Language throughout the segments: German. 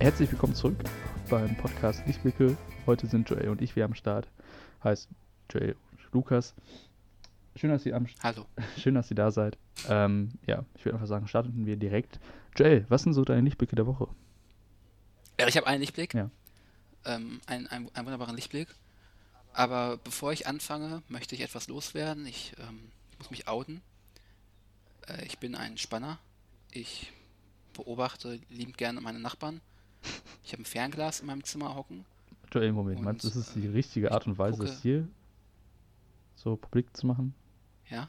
Herzlich willkommen zurück beim Podcast Lichtblicke. Heute sind Joel und ich wieder am Start. Heißt Joel und Lukas. Schön, dass ihr am Hallo. Schön, dass ihr da seid. Ähm, ja, ich würde einfach sagen, starten wir direkt. Joel, was sind so deine Lichtblicke der Woche? Ja, ich habe einen Lichtblick. Ja. Ähm, einen, einen, einen wunderbaren Lichtblick. Aber bevor ich anfange, möchte ich etwas loswerden. Ich ähm, muss mich outen. Äh, ich bin ein Spanner. Ich beobachte liebend gerne meine Nachbarn. Ich habe ein Fernglas in meinem Zimmer hocken. Joel, Moment, meinst du, das ist die äh, richtige Art und Weise, das hier so publik zu machen? Ja.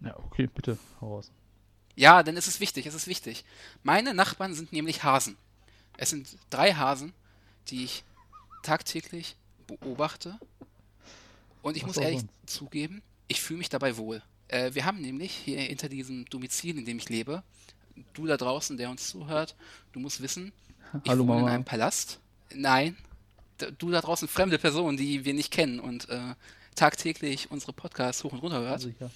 Ja, okay, bitte, hau raus. Ja, denn es ist wichtig, es ist wichtig. Meine Nachbarn sind nämlich Hasen. Es sind drei Hasen, die ich tagtäglich beobachte. Und ich Was muss ehrlich sonst? zugeben, ich fühle mich dabei wohl. Äh, wir haben nämlich hier hinter diesem Domizil, in dem ich lebe, du da draußen, der uns zuhört, du musst wissen, ich Hallo, wohne in Mama. einem Palast. Nein, du da draußen, fremde Person, die wir nicht kennen und äh, tagtäglich unsere Podcasts hoch und runter hört. Sicher.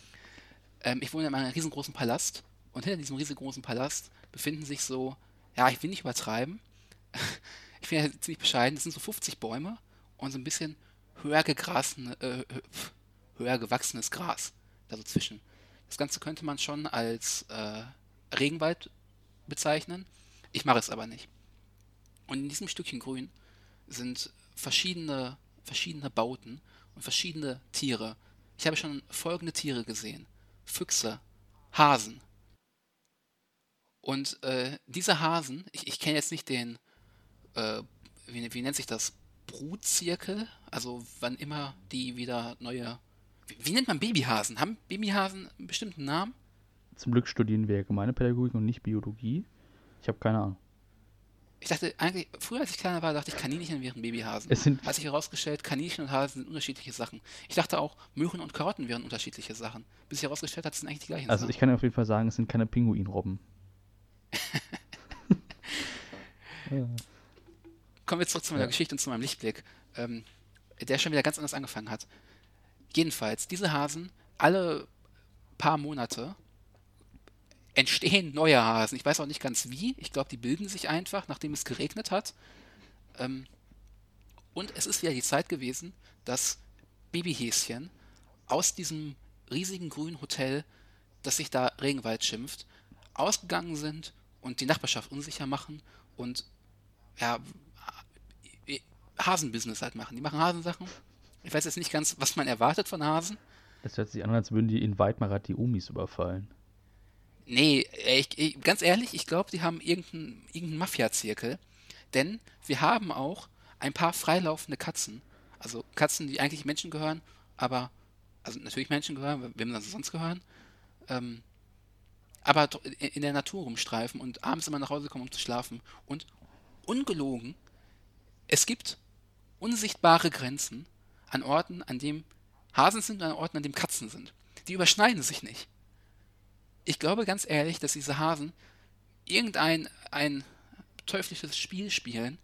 Ähm, ich wohne in einem riesengroßen Palast und hinter diesem riesengroßen Palast befinden sich so, ja, ich will nicht übertreiben, ich bin ja ziemlich bescheiden, das sind so 50 Bäume und so ein bisschen höher äh, höher gewachsenes Gras da so zwischen. Das Ganze könnte man schon als äh, Regenwald bezeichnen. Ich mache es aber nicht. Und in diesem Stückchen Grün sind verschiedene, verschiedene Bauten und verschiedene Tiere. Ich habe schon folgende Tiere gesehen. Füchse, Hasen. Und äh, diese Hasen, ich, ich kenne jetzt nicht den, äh, wie, wie nennt sich das? Brutzirkel? Also wann immer die wieder neue. Wie, wie nennt man Babyhasen? Haben Babyhasen einen bestimmten Namen? Zum Glück studieren wir Allgemeinepädagogik und nicht Biologie. Ich habe keine Ahnung. Ich dachte eigentlich, früher als ich kleiner war, dachte ich, Kaninchen wären Babyhasen. Es sind Hat sich herausgestellt, Kaninchen und Hasen sind unterschiedliche Sachen. Ich dachte auch, Möhren und Karotten wären unterschiedliche Sachen. Bis sich herausgestellt hat, es sind eigentlich die gleichen Also Sachen. ich kann auf jeden Fall sagen, es sind keine Pinguinrobben. Kommen wir zurück zu meiner Ja. Geschichte und zu meinem Lichtblick, ähm, der schon wieder ganz anders angefangen hat. Jedenfalls, diese Hasen, alle paar Monate entstehen neue Hasen. Ich weiß auch nicht ganz wie. Ich glaube, die bilden sich einfach, nachdem es geregnet hat. Ähm, und es ist wieder die Zeit gewesen, dass Babyhäschen aus diesem riesigen grünen Hotel, das sich da Regenwald schimpft, ausgegangen sind und die Nachbarschaft unsicher machen und ja, Hasenbusiness halt machen. Die machen Hasensachen. Ich weiß jetzt nicht ganz, was man erwartet von Hasen. Das hört sich an, als würden die in Weidmarat die Omis überfallen. Nee, äh, ich, ich, ganz ehrlich, ich glaube, die haben irgendeinen irgendein Mafia-Zirkel. Denn wir haben auch ein paar freilaufende Katzen. Also Katzen, die eigentlich Menschen gehören, aber, also natürlich Menschen gehören, wem dann sonst gehören. Ähm, aber in der Natur rumstreifen und abends immer nach Hause kommen, um zu schlafen. Und ungelogen, es gibt unsichtbare Grenzen an Orten, an dem Hasen sind und an Orten, an dem Katzen sind. Die überschneiden sich nicht. Ich glaube ganz ehrlich, dass diese Hasen irgendein ein teuflisches Spiel spielen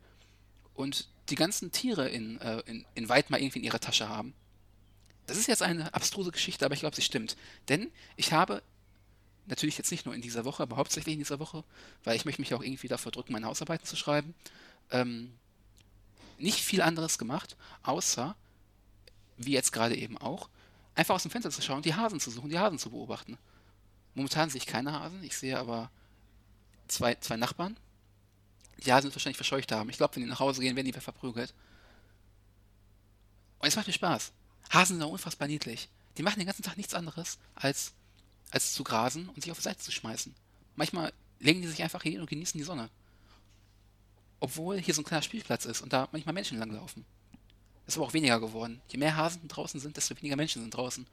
und die ganzen Tiere in, äh, in, in Weidmar irgendwie in ihrer Tasche haben. Das ist jetzt eine abstruse Geschichte, aber ich glaube, sie stimmt. Denn ich habe natürlich jetzt nicht nur in dieser Woche, aber hauptsächlich in dieser Woche, weil ich möchte mich auch irgendwie davor drücken, meine Hausarbeiten zu schreiben, ähm, nicht viel anderes gemacht, außer, wie jetzt gerade eben auch, einfach aus dem Fenster zu schauen, die Hasen zu suchen, die Hasen zu beobachten. Momentan sehe ich keine Hasen, ich sehe aber zwei, zwei Nachbarn. Die Hasen wird wahrscheinlich verscheucht haben. Ich glaube, wenn die nach Hause gehen, werden die verprügelt. Und es macht mir Spaß. Hasen sind auch unfassbar niedlich. Die machen den ganzen Tag nichts anderes, als, als zu grasen und sich auf die Seite zu schmeißen. Manchmal legen die sich einfach hin und genießen die Sonne. Obwohl hier so ein kleiner Spielplatz ist und da manchmal Menschen langlaufen. Das ist aber auch weniger geworden. Je mehr Hasen draußen sind, desto weniger Menschen sind draußen.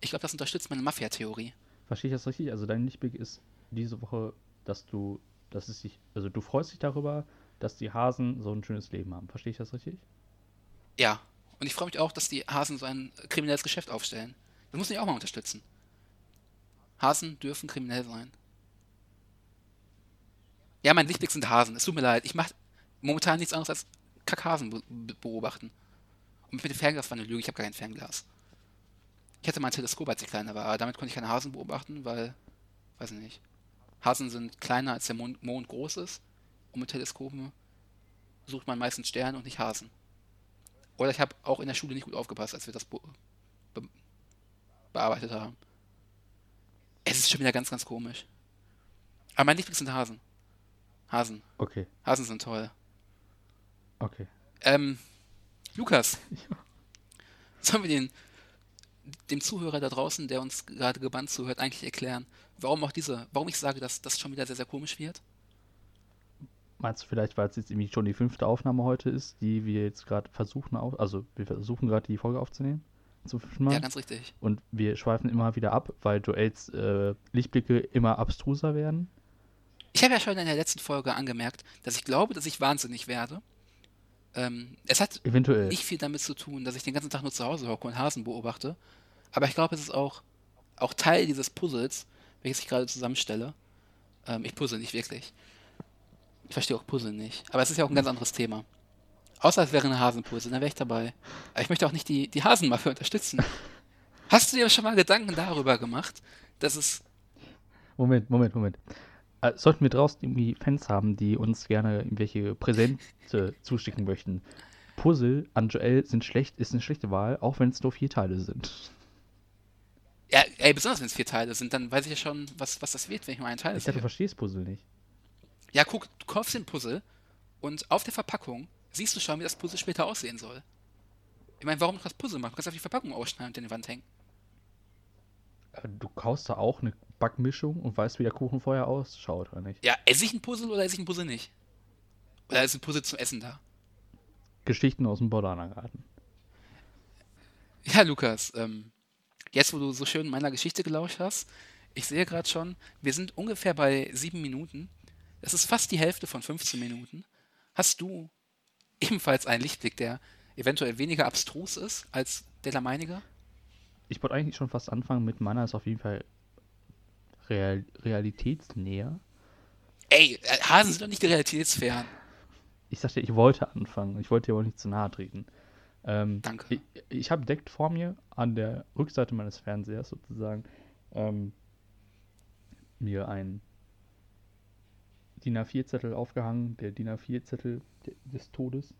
Ich glaube, das unterstützt meine Mafia-Theorie. Verstehe ich das richtig? Also dein Lichtblick ist diese Woche, dass du, dass es sich, also du freust dich darüber, dass die Hasen so ein schönes Leben haben. Verstehe ich das richtig? Ja. Und ich freue mich auch, dass die Hasen so ein kriminelles Geschäft aufstellen. Das muss ich auch mal unterstützen. Hasen dürfen kriminell sein. Ja, mein Lichtblick sind Hasen. Es tut mir leid. Ich mache momentan nichts anderes als Kackhasen be be beobachten. Und mit dem Fernglas war eine Lüge. Ich habe gar kein Fernglas. Ich hatte mal ein Teleskop, als ich kleiner war, aber damit konnte ich keine Hasen beobachten, weil, weiß ich nicht. Hasen sind kleiner, als der Mond, Mond groß ist. und mit Teleskopen sucht man meistens Sterne und nicht Hasen. Oder ich habe auch in der Schule nicht gut aufgepasst, als wir das be be bearbeitet haben. Es ist schon wieder ganz, ganz komisch. Aber mein Lieblings sind Hasen. Hasen. Okay, Hasen sind toll. okay. Ähm, Lukas, Ja. sollen wir den, dem Zuhörer da draußen, der uns gerade gebannt zuhört, eigentlich erklären, warum auch diese, warum ich sage, dass das schon wieder sehr, sehr komisch wird? Meinst du vielleicht, weil es jetzt irgendwie schon die fünfte Aufnahme heute ist, die wir jetzt gerade versuchen, auf, also wir versuchen gerade die Folge aufzunehmen? Zum fünften Mal? Ja, ganz richtig. Und wir schweifen immer wieder ab, weil Joels äh, Lichtblicke immer abstruser werden. Ich habe ja schon in der letzten Folge angemerkt, dass ich glaube, dass ich wahnsinnig werde. Ähm, es hat Eventuell. nicht viel damit zu tun, dass ich den ganzen Tag nur zu Hause hocke und Hasen beobachte. Aber ich glaube, es ist auch, auch Teil dieses Puzzles, welches ich gerade zusammenstelle. Ähm, ich puzzle nicht wirklich. Ich verstehe auch Puzzle nicht. Aber es ist ja auch ein ganz anderes Thema. Außer es wäre eine Hasenpuzzle, dann wäre ich dabei. Aber ich möchte auch nicht die, die Hasenmafia unterstützen. Hast du dir schon mal Gedanken darüber gemacht, dass es. Moment, Moment, Moment. Äh, sollten wir draußen irgendwie Fans haben, die uns gerne irgendwelche Präsente zuschicken möchten? Puzzle an Joel sind schlecht, ist eine schlechte Wahl, auch wenn es nur vier Teile sind. Ja, ey, besonders wenn es vier Teile sind, dann weiß ich ja schon, was, was das wird, wenn ich nur einen Teil Ich dachte, du verstehst Puzzle nicht. Ja, guck, du kaufst den Puzzle und auf der Verpackung siehst du schon, wie das Puzzle später aussehen soll. Ich meine, warum noch das Puzzle machen? Du kannst auf die Verpackung ausschneiden und in die Wand hängen. Du kaufst da auch eine Backmischung und weißt, wie der Kuchen vorher ausschaut, oder nicht? Ja, esse ich ein Puzzle oder esse ich ein Puzzle nicht? Oder ist ein Puzzle zum Essen da? Geschichten aus dem Bordanergarten. Ja, Lukas, ähm, jetzt wo du so schön meiner Geschichte gelauscht hast, ich sehe gerade schon, wir sind ungefähr bei sieben Minuten. Das ist fast die Hälfte von 15 Minuten. Hast du ebenfalls einen Lichtblick, der eventuell weniger abstrus ist als der meinige? Ich wollte eigentlich schon fast anfangen mit meiner ist auf jeden Fall real, realitätsnäher. Ey, äh, Hasen sind doch nicht realitätsfern. Ich sagte, ich wollte anfangen. Ich wollte dir aber nicht zu nahe treten. Ähm, Danke. Ich, ich habe direkt vor mir an der Rückseite meines Fernsehers sozusagen ähm, mir ein DIN A4-Zettel aufgehangen, der DIN A4-Zettel de- des Todes.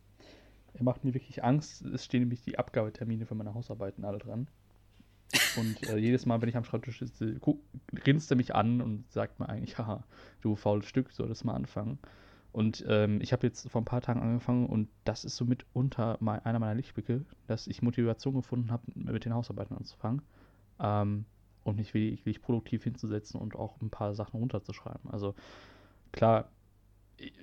Er macht mir wirklich Angst. Es stehen nämlich die Abgabetermine für meine Hausarbeiten alle dran. Und äh, jedes Mal, wenn ich am Schreibtisch sitze, grinst er mich an und sagt mir eigentlich, haha, du faules Stück, solltest mal anfangen. Und ähm, ich habe jetzt vor ein paar Tagen angefangen und das ist somit unter mei- einer meiner Lichtblicke, dass ich Motivation gefunden habe, mit den Hausarbeiten anzufangen. Ähm, und mich wirklich produktiv hinzusetzen und auch ein paar Sachen runterzuschreiben. Also klar,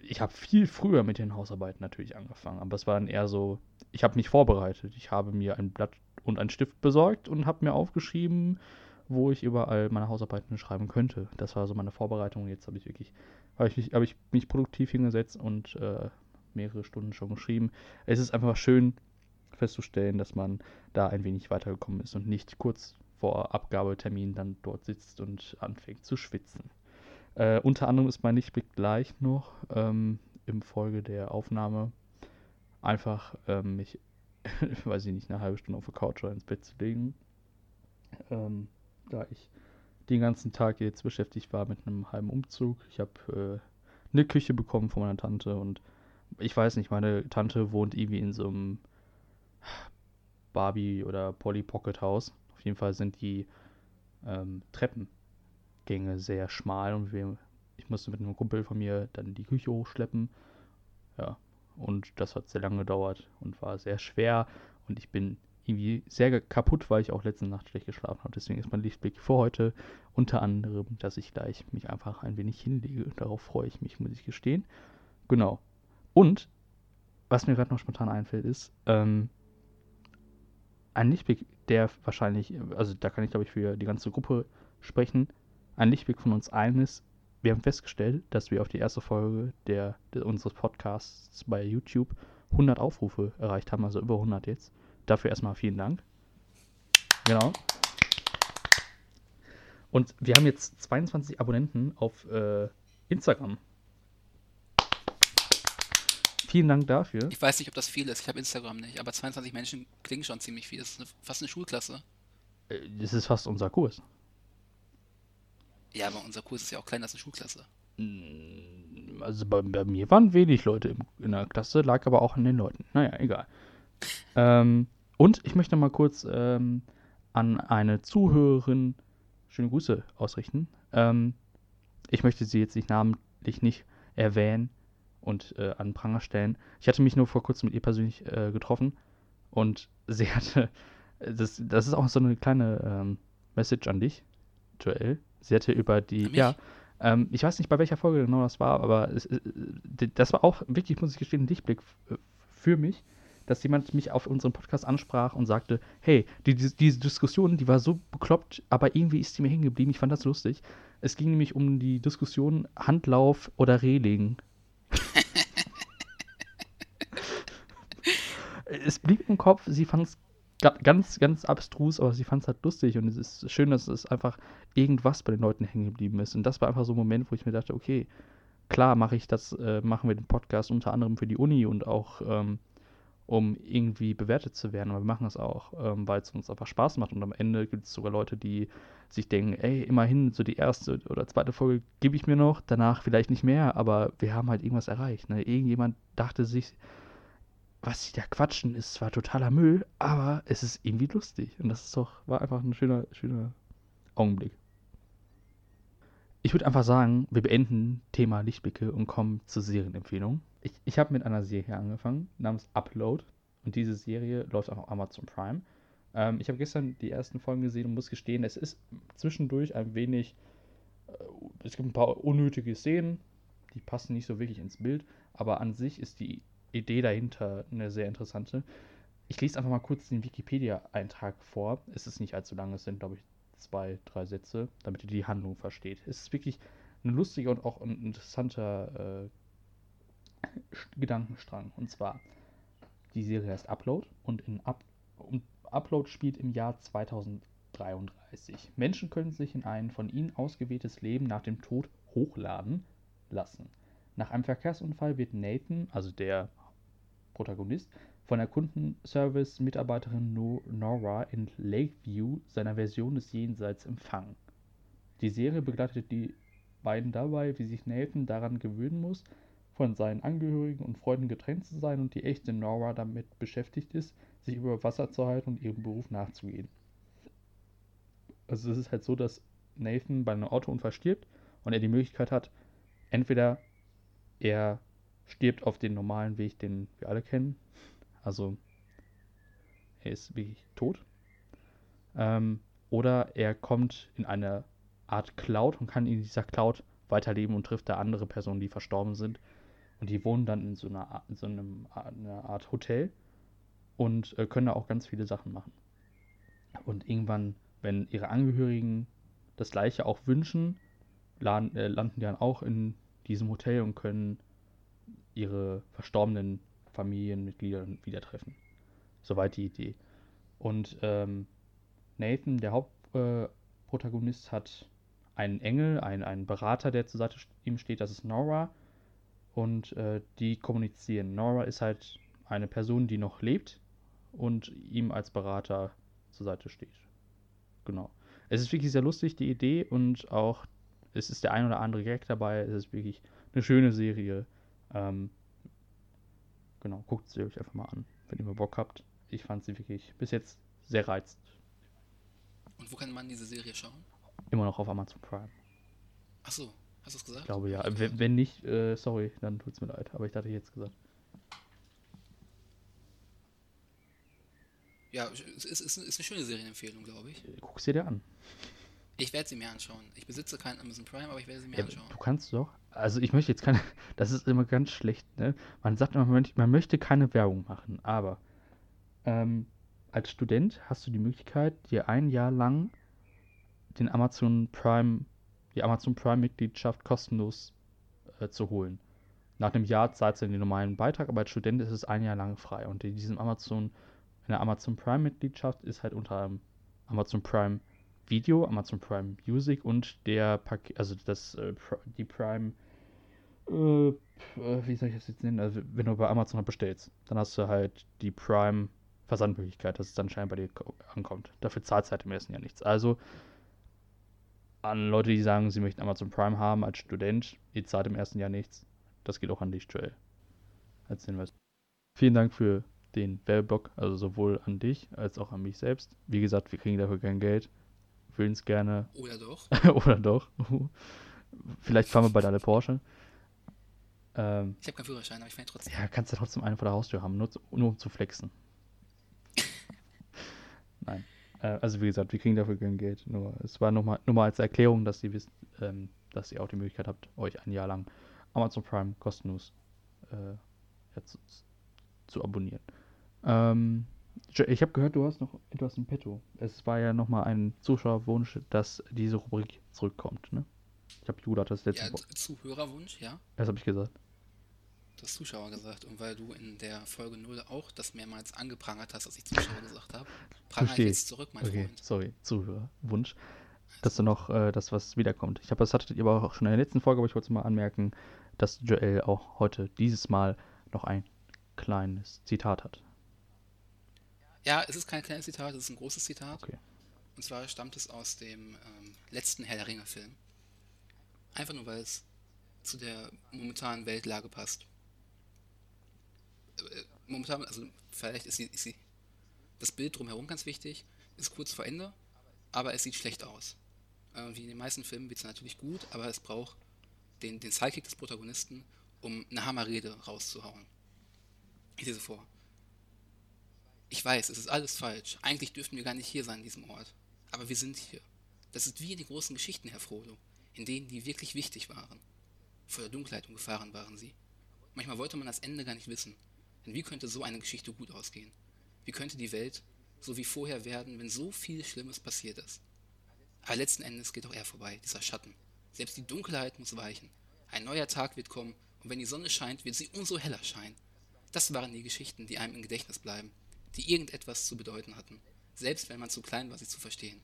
ich, habe viel früher mit den Hausarbeiten natürlich angefangen, aber es war dann eher so, ich habe mich vorbereitet. Ich habe mir ein Blatt und einen Stift besorgt und habe mir aufgeschrieben, wo ich überall meine Hausarbeiten schreiben könnte. Das war so meine Vorbereitung. Jetzt habe ich wirklich, habe ich, mich- habe ich mich produktiv hingesetzt und äh, mehrere Stunden schon geschrieben. Es ist einfach schön festzustellen, dass man da ein wenig weitergekommen ist und nicht kurz vor Abgabetermin dann dort sitzt und anfängt zu schwitzen. Äh, unter anderem ist mein Lichtblick gleich noch ähm, im Folge der Aufnahme einfach ähm, mich, weiß ich nicht, eine halbe Stunde auf der Couch oder ins Bett zu legen. Ähm, da ich den ganzen Tag jetzt beschäftigt war mit einem halben Umzug. Ich habe äh, eine Küche bekommen von meiner Tante und ich weiß nicht, meine Tante wohnt irgendwie in so einem Barbie- oder Polly Pocket Haus. Auf jeden Fall sind die ähm, Treppengänge sehr schmal und wir, ich musste mit einem Kumpel von mir dann die Küche hochschleppen. Ja, und das hat sehr lange gedauert und war sehr schwer und ich bin irgendwie sehr kaputt, weil ich auch letzte Nacht schlecht geschlafen habe. Deswegen ist mein Lichtblick für heute unter anderem, dass ich gleich mich einfach ein wenig hinlege. Darauf freue ich mich, muss ich gestehen. Genau. Und was mir gerade noch spontan einfällt, ist ähm, ein Lichtblick, der wahrscheinlich, also da kann ich glaube ich für die ganze Gruppe sprechen, ein Lichtblick von uns allen ist, wir haben festgestellt, dass wir auf die erste Folge der, der unseres Podcasts bei YouTube 100 Aufrufe erreicht haben, also über 100 jetzt. Dafür erstmal vielen Dank. Genau. Und wir haben jetzt 22 Abonnenten auf äh, Instagram. Vielen Dank dafür. Ich weiß nicht, ob das viel ist. Ich habe Instagram nicht, aber 22 Menschen klingen schon ziemlich viel. Das ist eine, fast eine Schulklasse. Äh, Das ist fast unser Kurs. Ja, aber unser Kurs ist ja auch kleiner als eine Schulklasse. Mm, Also bei, bei mir waren wenig Leute in der Klasse, lag aber auch an den Leuten. Naja, egal. ähm, und ich möchte mal kurz ähm, an eine Zuhörerin schöne Grüße ausrichten. Ähm, ich möchte sie jetzt nicht namentlich nicht erwähnen und äh, an Pranger stellen. Ich hatte mich nur vor kurzem mit ihr persönlich äh, getroffen und sie hatte, das, das ist auch so eine kleine ähm, Message an dich, Joel. Sie hatte über die, ja, ähm, ich weiß nicht, bei welcher Folge genau das war, aber es, äh, das war auch wirklich, muss ich gestehen, ein Lichtblick für mich, dass jemand mich auf unseren Podcast ansprach und sagte, hey, die, die, diese Diskussion, die war so bekloppt, aber irgendwie ist sie mir hängen geblieben. Ich fand das lustig. Es ging nämlich um die Diskussion Handlauf oder Reling. es blieb im Kopf, sie fand es ganz, ganz abstrus, aber sie fand es halt lustig und es ist schön, dass es einfach irgendwas bei den Leuten hängen geblieben ist. Und das war einfach so ein Moment, wo ich mir dachte, okay, klar mache ich das, äh, machen wir den Podcast unter anderem für die Uni und auch ähm, um irgendwie bewertet zu werden, aber wir machen das auch, ähm, weil es uns einfach Spaß macht und am Ende gibt es sogar Leute, die sich denken, ey, immerhin so die erste oder zweite Folge gebe ich mir noch, danach vielleicht nicht mehr, aber wir haben halt irgendwas erreicht. Ne? Irgendjemand dachte sich, was sie da quatschen, ist zwar totaler Müll, aber es ist irgendwie lustig. Und das ist doch, war einfach ein schöner, schöner Augenblick. Ich würde einfach sagen, wir beenden Thema Lichtblicke und kommen zur Serienempfehlung. Ich, ich habe mit einer Serie angefangen, namens Upload. Und diese Serie läuft auch auf Amazon Prime. Ähm, ich habe gestern die ersten Folgen gesehen und muss gestehen, es ist zwischendurch ein wenig. Äh, es gibt ein paar unnötige Szenen, die passen nicht so wirklich ins Bild. Aber an sich ist die Idee dahinter eine sehr interessante. Ich lese einfach mal kurz den Wikipedia-Eintrag vor. Es ist nicht allzu lang, es sind, glaube ich, zwei, drei Sätze, damit ihr die Handlung versteht. Es ist wirklich ein lustiger und auch ein interessanter äh, Gedankenstrang. Und zwar, die Serie heißt Upload und in Up und Upload spielt im Jahr 2033. Menschen können sich in ein von ihnen ausgewähltes Leben nach dem Tod hochladen lassen. Nach einem Verkehrsunfall wird Nathan, also der Protagonist, von der Kundenservice-Mitarbeiterin Nora in Lakeview, seiner Version des Jenseits, empfangen. Die Serie begleitet die beiden dabei, wie sich Nathan daran gewöhnen muss, von seinen Angehörigen und Freunden getrennt zu sein und die echte Nora damit beschäftigt ist, sich über Wasser zu halten und ihrem Beruf nachzugehen. Also es ist halt so, dass Nathan bei einem Autounfall stirbt und er die Möglichkeit hat, entweder er stirbt auf den normalen Weg, den wir alle kennen. Also er ist wirklich tot. Ähm, oder er kommt in eine Art Cloud und kann in dieser Cloud weiterleben und trifft da andere Personen, die verstorben sind. Und die wohnen dann in so einer, in so einem, einer Art Hotel und äh, können da auch ganz viele Sachen machen. Und irgendwann, wenn ihre Angehörigen das gleiche auch wünschen, laden, äh, landen die dann auch in diesem Hotel und können ihre verstorbenen Familienmitglieder wieder treffen. Soweit die Idee. Und ähm, Nathan, der Hauptprotagonist, äh, hat einen Engel, einen, einen Berater, der zur Seite ihm steht, das ist Nora. Und äh, die kommunizieren. Nora ist halt eine Person, die noch lebt und ihm als Berater zur Seite steht. Genau. Es ist wirklich sehr lustig, die Idee, und auch es ist der ein oder andere Gag dabei. Es ist wirklich eine schöne Serie. Ähm, genau, guckt sie euch einfach mal an, wenn ihr mal Bock habt. Ich fand sie wirklich bis jetzt sehr reizend. Und wo kann man diese Serie schauen? Immer noch auf Amazon Prime. Achso, hast du es gesagt? Ich glaube ja. Wenn, wenn nicht, äh, sorry, dann tut es mir leid. Aber ich dachte jetzt gesagt. Ja, es ist, ist, ist eine schöne Serienempfehlung, glaube ich. Guck sie dir an. Ich werde sie mir anschauen. Ich besitze keinen Amazon Prime, aber ich werde sie mir ja, anschauen. Du kannst doch. Also ich möchte jetzt keine. Das ist immer ganz schlecht, ne? Man sagt immer, man möchte keine Werbung machen, aber ähm, als Student hast du die Möglichkeit, dir ein Jahr lang den Amazon Prime, die Amazon Prime-Mitgliedschaft kostenlos äh, zu holen. Nach einem Jahr zahlst du den normalen Beitrag, aber als Student ist es ein Jahr lang frei. Und in diesem Amazon, in der Amazon Prime-Mitgliedschaft ist halt unter Amazon Prime Video, Amazon Prime Music und der Paket, also das, äh, die Prime, äh, wie soll ich das jetzt nennen? Also, wenn du bei Amazon bestellst, dann hast du halt die Prime Versandmöglichkeit, dass es dann scheinbar bei dir ankommt. Dafür zahlt es halt im ersten Jahr nichts. Also, an Leute, die sagen, sie möchten Amazon Prime haben als Student, ihr zahlt im ersten Jahr nichts. das geht auch an dich, Joel. Als Hinweis. Vielen Dank für den Werbeblock, also sowohl an dich als auch an mich selbst. Wie gesagt, wir kriegen dafür kein Geld. Würden es gerne. Oder doch. Oder doch. Vielleicht fahren wir bald alle Porsche. Ähm, ich habe keinen Führerschein, aber ich fahre trotzdem. Ja, kannst du trotzdem einen vor der Haustür haben, nur, nur um zu flexen. Nein. Äh, also wie gesagt, wir kriegen dafür kein Geld. Nur es war nochmal nur mal als Erklärung, dass ihr wisst, ähm, dass ihr auch die Möglichkeit habt, euch ein Jahr lang Amazon Prime kostenlos äh, ja, zu, zu, abonnieren. Ähm, ich habe gehört, du hast noch etwas im Petto. Es war ja nochmal ein Zuschauerwunsch, dass diese Rubrik zurückkommt, ne? Ich habe Judah das letzte ja, Zuhörerwunsch, ja. Das habe ich gesagt. Du hast Zuschauer gesagt. Und weil du in der Folge 0 auch das mehrmals angeprangert hast, dass ich Zuschauer gesagt habe, prangere ich jetzt zurück, mein okay, Freund. Sorry, Zuhörerwunsch. Dass da noch äh, das, was wiederkommt. Ich habe das hattet ihr aber auch schon in der letzten Folge, aber ich wollte mal anmerken, dass Joel auch heute dieses Mal noch ein kleines Zitat hat. Ja, es ist kein kleines Zitat, es ist ein großes Zitat. Okay. Und zwar stammt es aus dem ähm, letzten Herr der Ringe-Film. Einfach nur, weil es zu der momentanen Weltlage passt. Äh, momentan, also vielleicht ist, sie, ist sie, das Bild drumherum ganz wichtig, ist kurz vor Ende, aber es sieht schlecht aus. Äh, wie in den meisten Filmen wird es natürlich gut, aber es braucht den, den Sidekick des Protagonisten, um eine Hammerrede rauszuhauen. Ich lese vor. Ich weiß, es ist alles falsch. Eigentlich dürften wir gar nicht hier sein an diesem Ort. Aber wir sind hier. Das ist wie in den großen Geschichten, Herr Frodo, in denen die wirklich wichtig waren. Vor der Dunkelheit umgefahren waren sie. Manchmal wollte man das Ende gar nicht wissen. Denn wie könnte so eine Geschichte gut ausgehen? Wie könnte die Welt so wie vorher werden, wenn so viel Schlimmes passiert ist? Aber letzten Endes geht auch er vorbei, dieser Schatten. Selbst die Dunkelheit muss weichen. Ein neuer Tag wird kommen, und wenn die Sonne scheint, wird sie umso heller scheinen. Das waren die Geschichten, die einem im Gedächtnis bleiben die irgendetwas zu bedeuten hatten, selbst wenn man zu klein war, sie zu verstehen.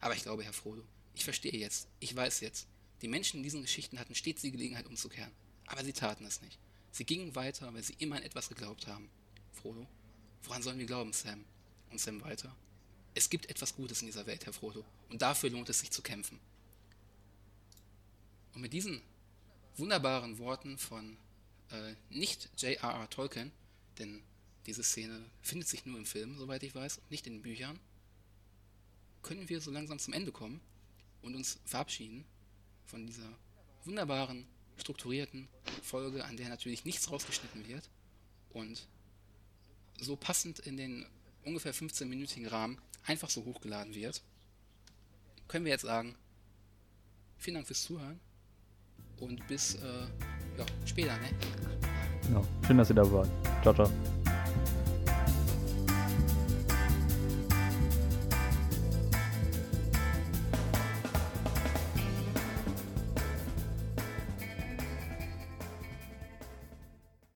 Aber ich glaube, Herr Frodo, ich verstehe jetzt, ich weiß jetzt, die Menschen in diesen Geschichten hatten stets die Gelegenheit umzukehren, aber sie taten es nicht. Sie gingen weiter, weil sie immer an etwas geglaubt haben. Frodo, woran sollen wir glauben, Sam? Und Sam weiter. Es gibt etwas Gutes in dieser Welt, Herr Frodo, und dafür lohnt es sich zu kämpfen. Und mit diesen wunderbaren Worten von äh, nicht J.R.R. Tolkien, denn diese Szene findet sich nur im Film, soweit ich weiß, nicht in den Büchern. Können wir so langsam zum Ende kommen und uns verabschieden von dieser wunderbaren, strukturierten Folge, an der natürlich nichts rausgeschnitten wird und so passend in den ungefähr 15-minütigen Rahmen einfach so hochgeladen wird, können wir jetzt sagen, vielen Dank fürs Zuhören und bis äh, ja, später. Ne? Genau. Schön, dass ihr da wart. Ciao, ciao.